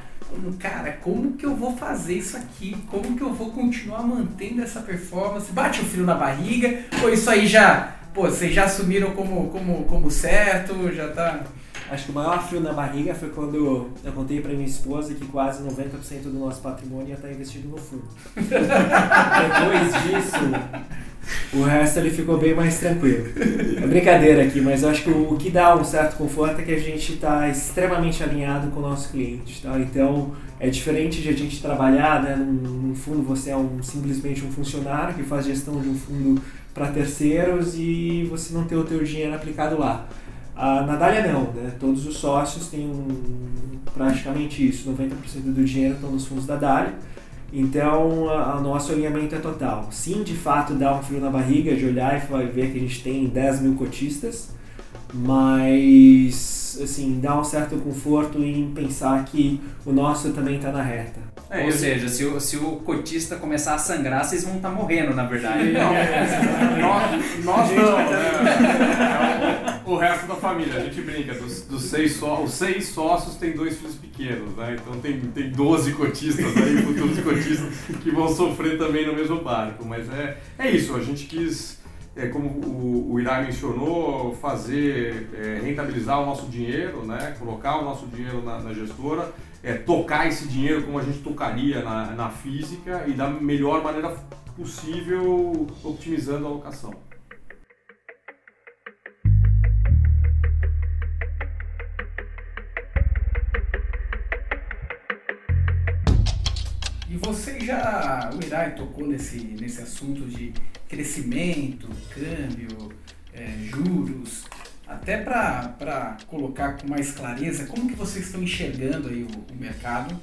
[SPEAKER 2] Cara, como que eu vou fazer isso aqui? Como que eu vou continuar mantendo essa performance? Bate o frio na barriga? Ou isso aí já, pô, vocês já assumiram como, como, como certo? Já tá.
[SPEAKER 3] Acho que o maior frio na barriga foi quando eu contei para minha esposa que quase 90% do nosso patrimônio ia estar investido no fundo. (laughs) Depois disso, o resto ele ficou bem mais tranquilo. É brincadeira aqui, mas eu acho que o, que dá um certo conforto é que a gente está extremamente alinhado com o nosso cliente. Tá? Então, é diferente de a gente trabalhar né, num, num fundo, você é um, simplesmente um funcionário que faz gestão de um fundo para terceiros e você não tem o teu dinheiro aplicado lá. A Nadália não, né? Todos os sócios têm um, praticamente isso, 90% do dinheiro estão nos fundos da Dália. Então, o nosso alinhamento é total. Sim, de fato, dá um frio na barriga de olhar e ver que a gente tem 10 mil cotistas, mas, assim, dá um certo conforto em pensar que o nosso também está na reta.
[SPEAKER 1] É, Ou seja, se o, se o cotista começar a sangrar, vocês vão estar tá morrendo, na verdade.
[SPEAKER 4] Não, (laughs) nós, nós não. Né? O resto da família, a gente brinca. Dos, dos seis, só, os seis sócios têm dois filhos pequenos, né? Então tem, tem 12 cotistas aí, futuros cotistas, que vão sofrer também no mesmo barco. Mas é, é isso, a gente quis é, como o, o mencionou, fazer, é, rentabilizar o nosso dinheiro, né? colocar o nosso dinheiro na, na gestora é, tocar esse dinheiro como a gente tocaria na, na física e da melhor maneira possível, otimizando a alocação.
[SPEAKER 2] E você já, o Irai tocou nesse, nesse assunto de crescimento, câmbio, é, juros até para colocar com mais clareza, como que vocês estão enxergando aí o, o mercado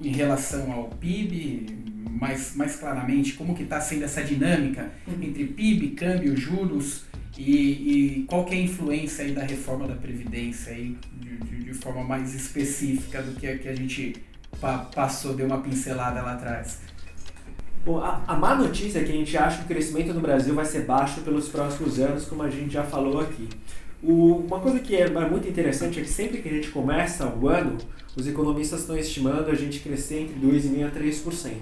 [SPEAKER 2] em relação ao PIB, mais, mais claramente, como que está sendo essa dinâmica uhum. entre PIB, câmbio, juros e, e, qual que é a influência aí da reforma da Previdência aí, de, de, de forma mais específica do que a que a gente pa, passou, deu uma pincelada lá atrás.
[SPEAKER 3] Bom, a, a má notícia é que a gente acha que o crescimento no Brasil vai ser baixo pelos próximos anos, como a gente já falou aqui. O, uma coisa que é muito interessante é que sempre que a gente começa o ano, os economistas estão estimando a gente crescer entre 2,5% a 3%.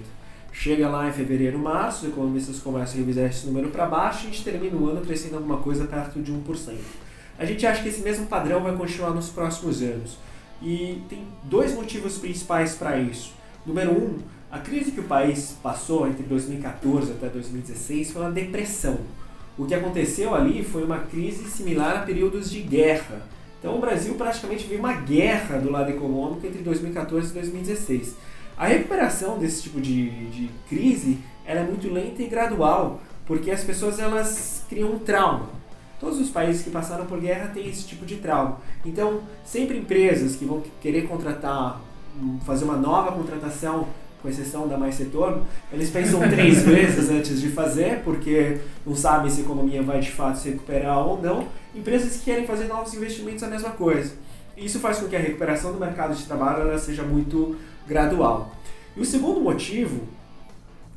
[SPEAKER 3] Chega lá em fevereiro, março, os economistas começam a revisar esse número para baixo e a gente termina o ano crescendo alguma coisa perto de 1%. A gente acha que esse mesmo padrão vai continuar nos próximos anos. E tem dois motivos principais para isso. Número um, a crise que o país passou entre 2014 até 2016 foi uma depressão o que aconteceu ali foi uma crise similar a períodos de guerra. Então o Brasil praticamente viu uma guerra do lado econômico entre 2014 e 2016. A recuperação desse tipo de, de crise é muito lenta e gradual, porque as pessoas elas criam um trauma. Todos os países que passaram por guerra têm esse tipo de trauma. Então, sempre empresas que vão querer contratar, fazer uma nova contratação com exceção da Mais Retorno, eles pensam três (laughs) vezes antes de fazer, porque não sabem se a economia vai de fato se recuperar ou não. Empresas que querem fazer novos investimentos, a mesma coisa. Isso faz com que a recuperação do mercado de trabalho seja muito gradual. E o segundo motivo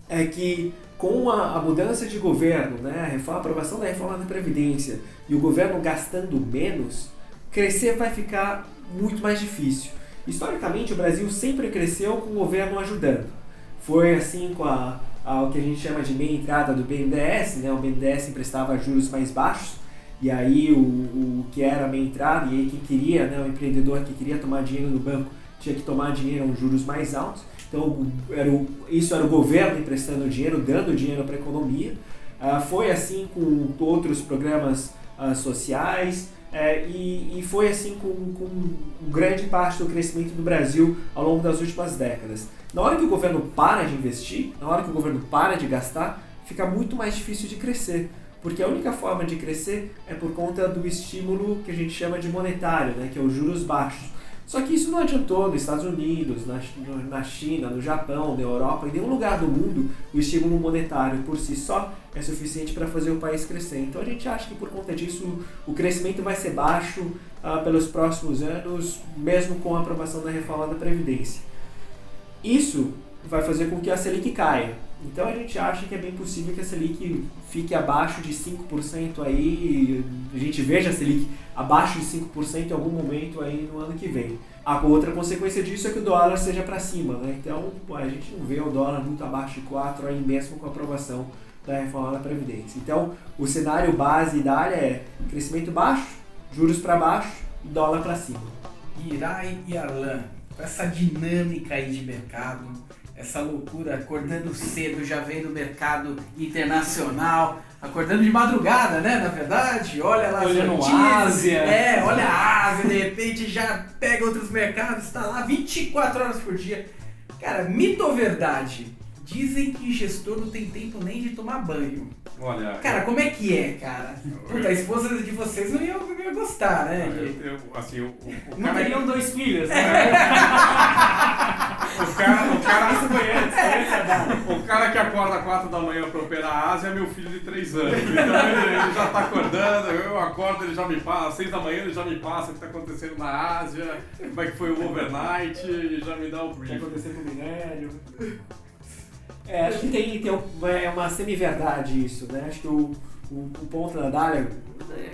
[SPEAKER 3] é que com a, a mudança de governo, né, a, aprovação da reforma da Previdência e o governo gastando menos, crescer vai ficar muito mais difícil. Historicamente, o Brasil sempre cresceu com o governo ajudando. Foi assim com a, a, o que a gente chama de meia entrada do BNDES, né? o BNDES emprestava juros mais baixos, e aí o, o que era a minha entrada, e aí quem queria, né, o empreendedor que queria tomar dinheiro no banco, tinha que tomar dinheiro a juros mais altos. Então era o, isso era o governo emprestando dinheiro, dando dinheiro para a economia. Uh, foi assim com outros programas uh, sociais uh, e, e, foi assim com, com grande parte do crescimento do Brasil ao longo das últimas décadas. Na hora que o governo para de investir, na hora que o governo para de gastar, fica muito mais difícil de crescer. Porque a única forma de crescer é por conta do estímulo que a gente chama de monetário, né, que é os juros baixos. Só que isso não adiantou nos Estados Unidos, na, na China, no Japão, na Europa, em nenhum lugar do mundo o estímulo monetário por si só é suficiente para fazer o país crescer. Então a gente acha que por conta disso o crescimento vai ser baixo uh, pelos próximos anos, mesmo com a aprovação da reforma da Previdência. Isso vai fazer com que a Selic caia. Então a gente acha que é bem possível que a Selic fique abaixo de 5% aí, a gente veja a Selic abaixo de 5% em algum momento aí no ano que vem. A outra consequência disso é que o dólar seja para cima, né? Então a gente não vê o dólar muito abaixo de 4 aí mesmo com a aprovação da reforma da Previdência. Então o cenário base da área é crescimento baixo, juros para baixo, dólar para cima.
[SPEAKER 2] Irai e Arlan, essa dinâmica aí de mercado, essa loucura, acordando cedo, já vem do mercado internacional, acordando de madrugada, né? Na verdade, olha lá
[SPEAKER 1] Olhando a Ásia.
[SPEAKER 2] É, olha a Ásia, de repente já pega outros mercados, está lá 24 horas por dia. Cara, mito ou verdade? Dizem que gestor não tem tempo nem de tomar banho.
[SPEAKER 4] Olha.
[SPEAKER 2] Cara, como é que é, cara? Puta, a esposa de vocês não ia, não ia gostar, né?
[SPEAKER 4] Eu, eu, assim, o, o,
[SPEAKER 1] Não
[SPEAKER 4] cara,
[SPEAKER 1] teriam dois filhos, né? (laughs)
[SPEAKER 4] o cara, o cara,
[SPEAKER 1] Isso foi data.
[SPEAKER 4] o cara que acorda às 4 da manhã pra operar a Ásia é meu filho de 3 anos. Então ele, ele já tá acordando, eu acordo, ele já me passa, às 6 da manhã ele já me passa o que tá acontecendo na Ásia, como é que foi o overnight, e já me dá o
[SPEAKER 3] O que
[SPEAKER 4] brief.
[SPEAKER 3] aconteceu com o minério. É, acho que tem, tem um- é uma semi-verdade isso, né? Acho que o, o, o ponto da Dália,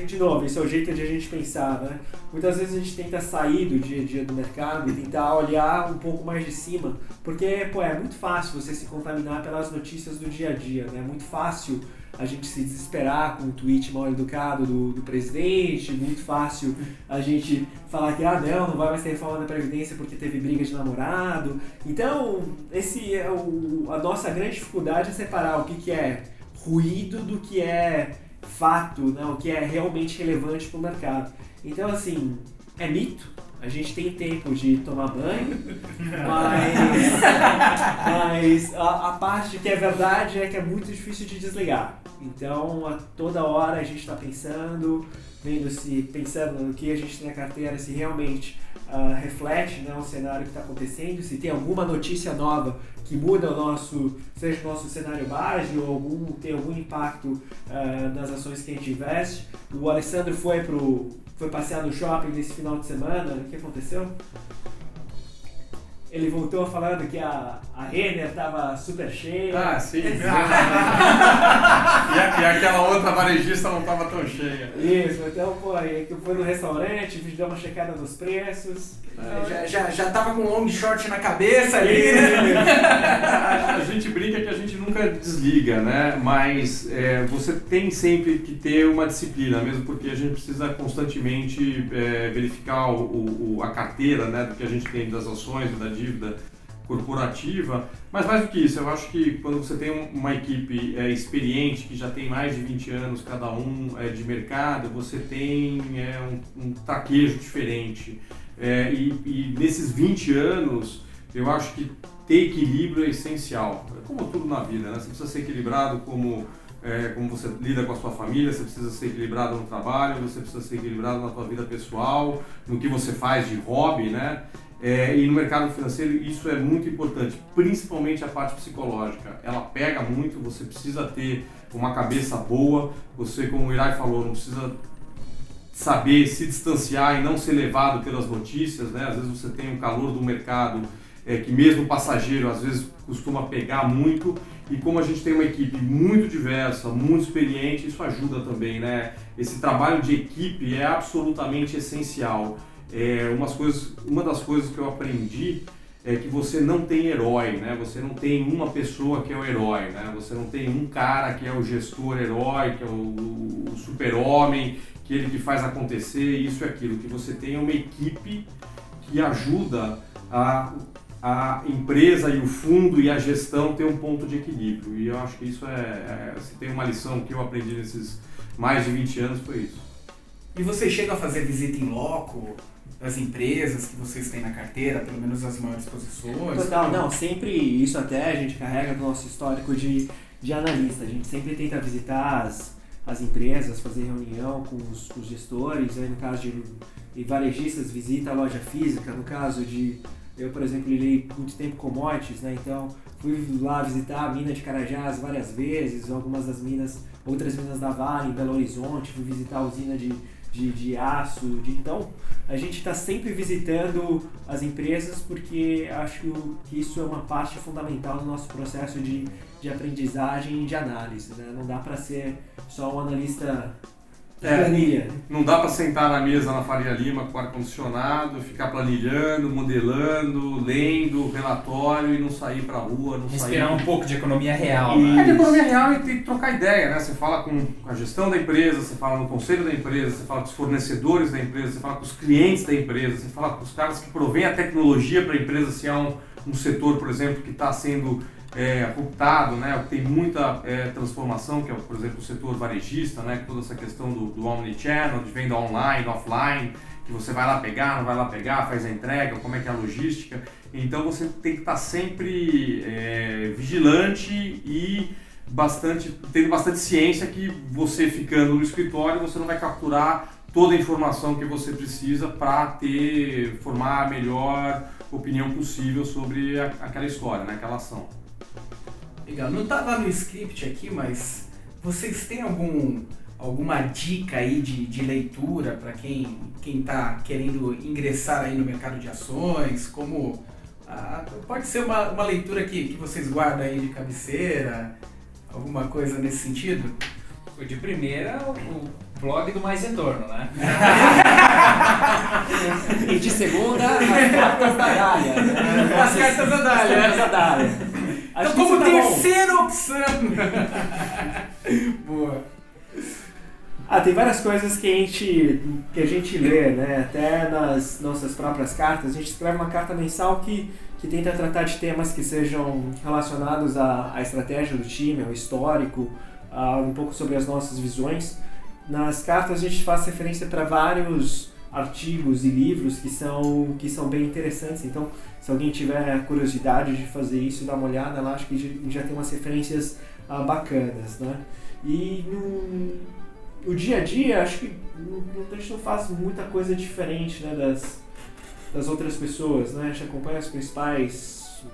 [SPEAKER 3] de novo, esse é o jeito de a gente pensar, né? Muitas vezes a gente tenta sair do dia a dia do mercado e tentar olhar um pouco mais de cima, porque, pô, é muito fácil você se contaminar pelas notícias do dia a dia, né? É muito fácil a gente se desesperar com um tweet mal educado do, do presidente, muito fácil a gente falar que, ah, não, não vai mais ter reforma da Previdência porque teve briga de namorado. Então, esse é o, a nossa grande dificuldade é separar o que, que é ruído do que é fato, né? o que é realmente relevante para o mercado. Então, assim, é mito. A gente tem tempo de tomar banho, (laughs) mas, mas a, a parte que é verdade é que é muito difícil de desligar. Então, a toda hora a gente está pensando, vendo se, pensando no que a gente tem na carteira, se realmente ah, reflete né, o cenário que está acontecendo, se tem alguma notícia nova que muda o nosso, seja o nosso cenário base ou algum, tem algum impacto ah, nas ações que a gente investe. O Alessandro foi pro foi passear no shopping nesse final de semana, o que aconteceu? Ele voltou falando que a, a Renner estava super cheia.
[SPEAKER 4] Ah, sim. (laughs) e, a- e aquela outra varejista não tava tão cheia.
[SPEAKER 3] Isso, então, pô, aí que foi no restaurante, deu uma checada nos preços.
[SPEAKER 2] Já, já, já tava com um long short na cabeça ali, né?
[SPEAKER 4] A, a gente brinca que a gente nunca desliga, né? Mas é, você tem sempre que ter uma disciplina, mesmo porque a gente precisa constantemente é, verificar o, o- a carteira né, do que a gente tem das ações, da dívida corporativa. Mas mais do que isso, eu acho que quando você tem um- uma equipe é, experiente, que já tem mais de 20 anos cada um é, de mercado, você tem é, um, um traquejo diferente. É, e, e nesses 20 anos, eu acho que ter equilíbrio é essencial. É como tudo na vida, né? Você precisa ser equilibrado como, é, como você lida com a sua família, você precisa ser equilibrado no trabalho, você precisa ser equilibrado na sua vida pessoal, no que você faz de hobby, né? É, e no mercado financeiro isso é muito importante, principalmente a parte psicológica. Ela pega muito, você precisa ter uma cabeça boa, você, como o Irai falou, não precisa saber se distanciar e não ser levado pelas notícias, né? Às vezes você tem um calor do mercado é, que mesmo o passageiro às vezes costuma pegar muito e como a gente tem uma equipe muito diversa, muito experiente, isso ajuda também, né? Esse trabalho de equipe é absolutamente essencial. É, umas coisas, uma das coisas que eu aprendi é que você não tem herói, né? Você não tem uma pessoa que é o herói, né? Você não tem um cara que é o gestor herói, que é o, o super-homem, que ele que faz acontecer isso e aquilo. Que você tem é uma equipe que ajuda a, a empresa e o fundo e a gestão ter um ponto de equilíbrio. E eu acho que isso é, é se tem uma lição que eu aprendi nesses mais de 20 anos foi isso.
[SPEAKER 2] E você chega a fazer visita em loco? Das empresas que vocês têm na carteira, pelo menos as maiores posições?
[SPEAKER 3] Total, não, sempre isso até a gente carrega no nosso histórico de, de analista. A gente sempre tenta visitar as, as empresas, fazer reunião com os, com os gestores, aí no caso de, de varejistas, visita a loja física, no caso de eu, por exemplo, lidei muito tempo commodities, né? Então fui lá visitar a mina de Carajás várias vezes, algumas das minas, outras minas da Vale, em Belo Horizonte, fui visitar a usina de de, de aço. De, então, a gente está sempre visitando as empresas porque acho que isso é uma parte fundamental do nosso processo de, de aprendizagem e de análise. Né? Não dá para ser só um analista é, planilha.
[SPEAKER 4] Não dá para sentar na mesa na Faria Lima com ar-condicionado, ficar planilhando, modelando, lendo relatório e não sair para rua, não
[SPEAKER 1] Respirar
[SPEAKER 4] sair...
[SPEAKER 1] um pouco de economia real.
[SPEAKER 4] Né? É de economia real e tem que trocar ideia, né? Você fala com a gestão da empresa, você fala no conselho da empresa, você fala com os fornecedores da empresa, você fala com os clientes da empresa, você fala com os caras que provêm a tecnologia para a empresa, se há um, um setor, por exemplo, que está sendo é, apontado, né, tem muita é, transformação, que é, por exemplo, o setor varejista, né, toda essa questão do, do omnichannel, de venda online, offline, que você vai lá pegar, não vai lá pegar, faz a entrega, como é que é a logística. Então você tem que estar sempre é, vigilante e bastante, tendo bastante ciência que você ficando no escritório você não vai capturar toda a informação que você precisa para ter formar a melhor opinião possível sobre a, aquela história, né, aquela ação.
[SPEAKER 2] Legal. Não estava no script aqui, mas vocês têm algum alguma dica aí de, de leitura para quem quem está querendo ingressar aí no mercado de ações? Como ah, pode ser uma, uma leitura que, que vocês guardam aí de cabeceira, alguma coisa nesse sentido?
[SPEAKER 1] De primeira, o blog do Mais Retorno, né? (laughs)
[SPEAKER 3] e de segunda, as cartas da Dália. Né?
[SPEAKER 2] As cartas da Dália.
[SPEAKER 3] As cartas da Dália.
[SPEAKER 2] Então, como tá terceira bom. opção. (laughs) Boa.
[SPEAKER 3] Ah, tem várias coisas que a gente que a gente lê, né? Até nas nossas próprias cartas, a gente escreve uma carta mensal que que tenta tratar de temas que sejam relacionados à, à estratégia do time, ao histórico, a, um pouco sobre as nossas visões. Nas cartas a gente faz referência para vários artigos e livros que são que são bem interessantes. Então, se alguém tiver curiosidade de fazer isso, dá uma olhada lá, acho que já tem umas referências ah, bacanas, né? E no, no, dia a dia, acho que a gente não faz muita coisa diferente né, das, das outras pessoas, né? A gente acompanha os principais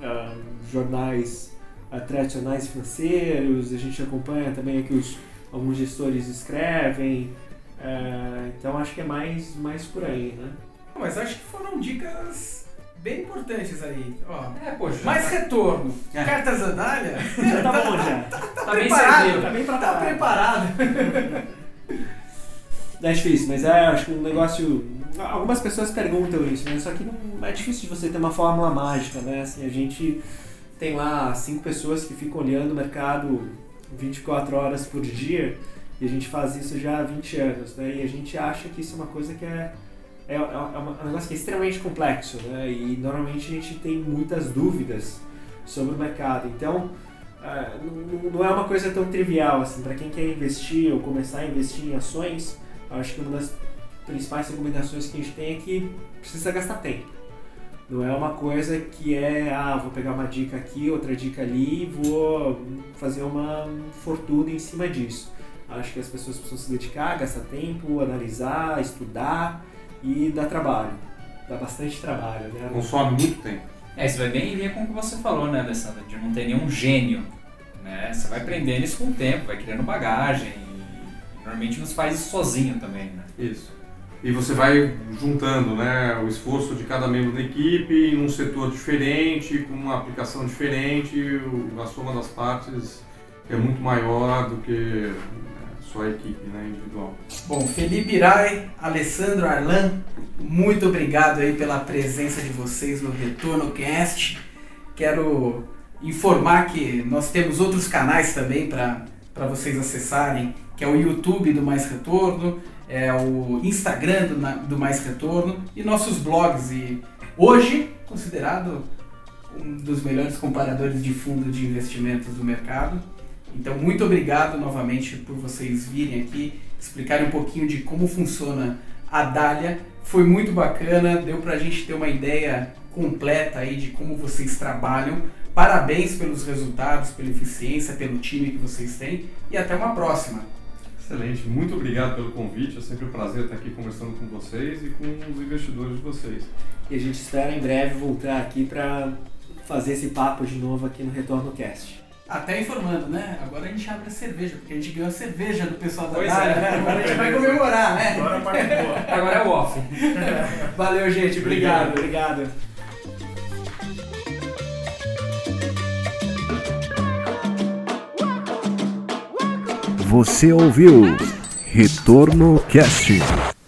[SPEAKER 3] ah, jornais ah, tradicionais financeiros, a gente acompanha também aqui os alguns gestores escrevem, ah, então acho que é mais, mais por aí, né?
[SPEAKER 2] Mas acho que foram dicas bem importantes aí. Ó,
[SPEAKER 1] é, poxa.
[SPEAKER 2] Mais retorno. É. Cartas Adália.
[SPEAKER 3] Já tá bom já.
[SPEAKER 2] Tá, (laughs) tá, tá, bem preparado.
[SPEAKER 3] Tá bem
[SPEAKER 2] preparado. Tá (laughs) preparado.
[SPEAKER 3] É difícil, mas é, acho que um negócio. Algumas pessoas perguntam isso, né? Só que não é difícil de você ter uma fórmula mágica, né? Assim, a gente tem lá cinco pessoas que ficam olhando o mercado 24 horas por dia e a gente faz isso já há 20 anos, né? E a gente acha que isso é uma coisa que é é, é, é um negócio que é extremamente complexo, né? E normalmente a gente tem muitas dúvidas sobre o mercado. Então, uh, não é uma coisa tão trivial assim. Para quem quer investir ou começar a investir em ações, acho que uma das principais recomendações que a gente tem é que precisa gastar tempo. Não é uma coisa que é, ah, vou pegar uma dica aqui, outra dica ali e vou fazer uma fortuna em cima disso. Acho que as pessoas precisam se dedicar, gastar tempo, analisar, estudar e dá trabalho. Dá bastante trabalho, né?
[SPEAKER 4] Consome muito tempo.
[SPEAKER 1] É, isso vai bem em linha com o que você falou, né, Alessandra? De não ter nenhum gênio. Né? Você vai aprendendo isso com o tempo, vai criando bagagem. E normalmente nos faz isso sozinho também, né?
[SPEAKER 4] Isso. E você vai juntando né, o esforço de cada membro da equipe em um setor diferente, com uma aplicação diferente, a soma das partes é muito maior do que sua equipe né, individual.
[SPEAKER 2] Bom, Felipe Irai, Alessandro Arlan, muito obrigado aí pela presença de vocês no Retorno Cast. Quero informar que nós temos outros canais também para vocês acessarem, que é o YouTube do Mais Retorno, é o Instagram do, do Mais Retorno e nossos blogs. E hoje, considerado um dos melhores comparadores de fundo de investimentos do mercado. Então, muito obrigado novamente por vocês virem aqui, explicarem um pouquinho de como funciona a Dália. Foi muito bacana, deu para a gente ter uma ideia completa aí de como vocês trabalham. Parabéns pelos resultados, pela eficiência, pelo time que vocês têm e até uma próxima.
[SPEAKER 4] Excelente, muito obrigado pelo convite. É sempre um prazer estar aqui conversando com vocês e com os investidores de vocês.
[SPEAKER 3] E a gente espera em breve voltar aqui para fazer esse papo de novo aqui no Retorno Cast.
[SPEAKER 2] Até informando, né? Agora a gente abre a cerveja, porque a gente ganhou a cerveja do pessoal da
[SPEAKER 1] Pois
[SPEAKER 2] Dália,
[SPEAKER 1] é.
[SPEAKER 2] né? Agora a gente vai comemorar, né?
[SPEAKER 5] Agora a parte boa.
[SPEAKER 1] Agora é o off. (laughs)
[SPEAKER 2] Valeu, gente. Obrigado.
[SPEAKER 3] Obrigado.
[SPEAKER 6] Você ouviu Retorno Cast.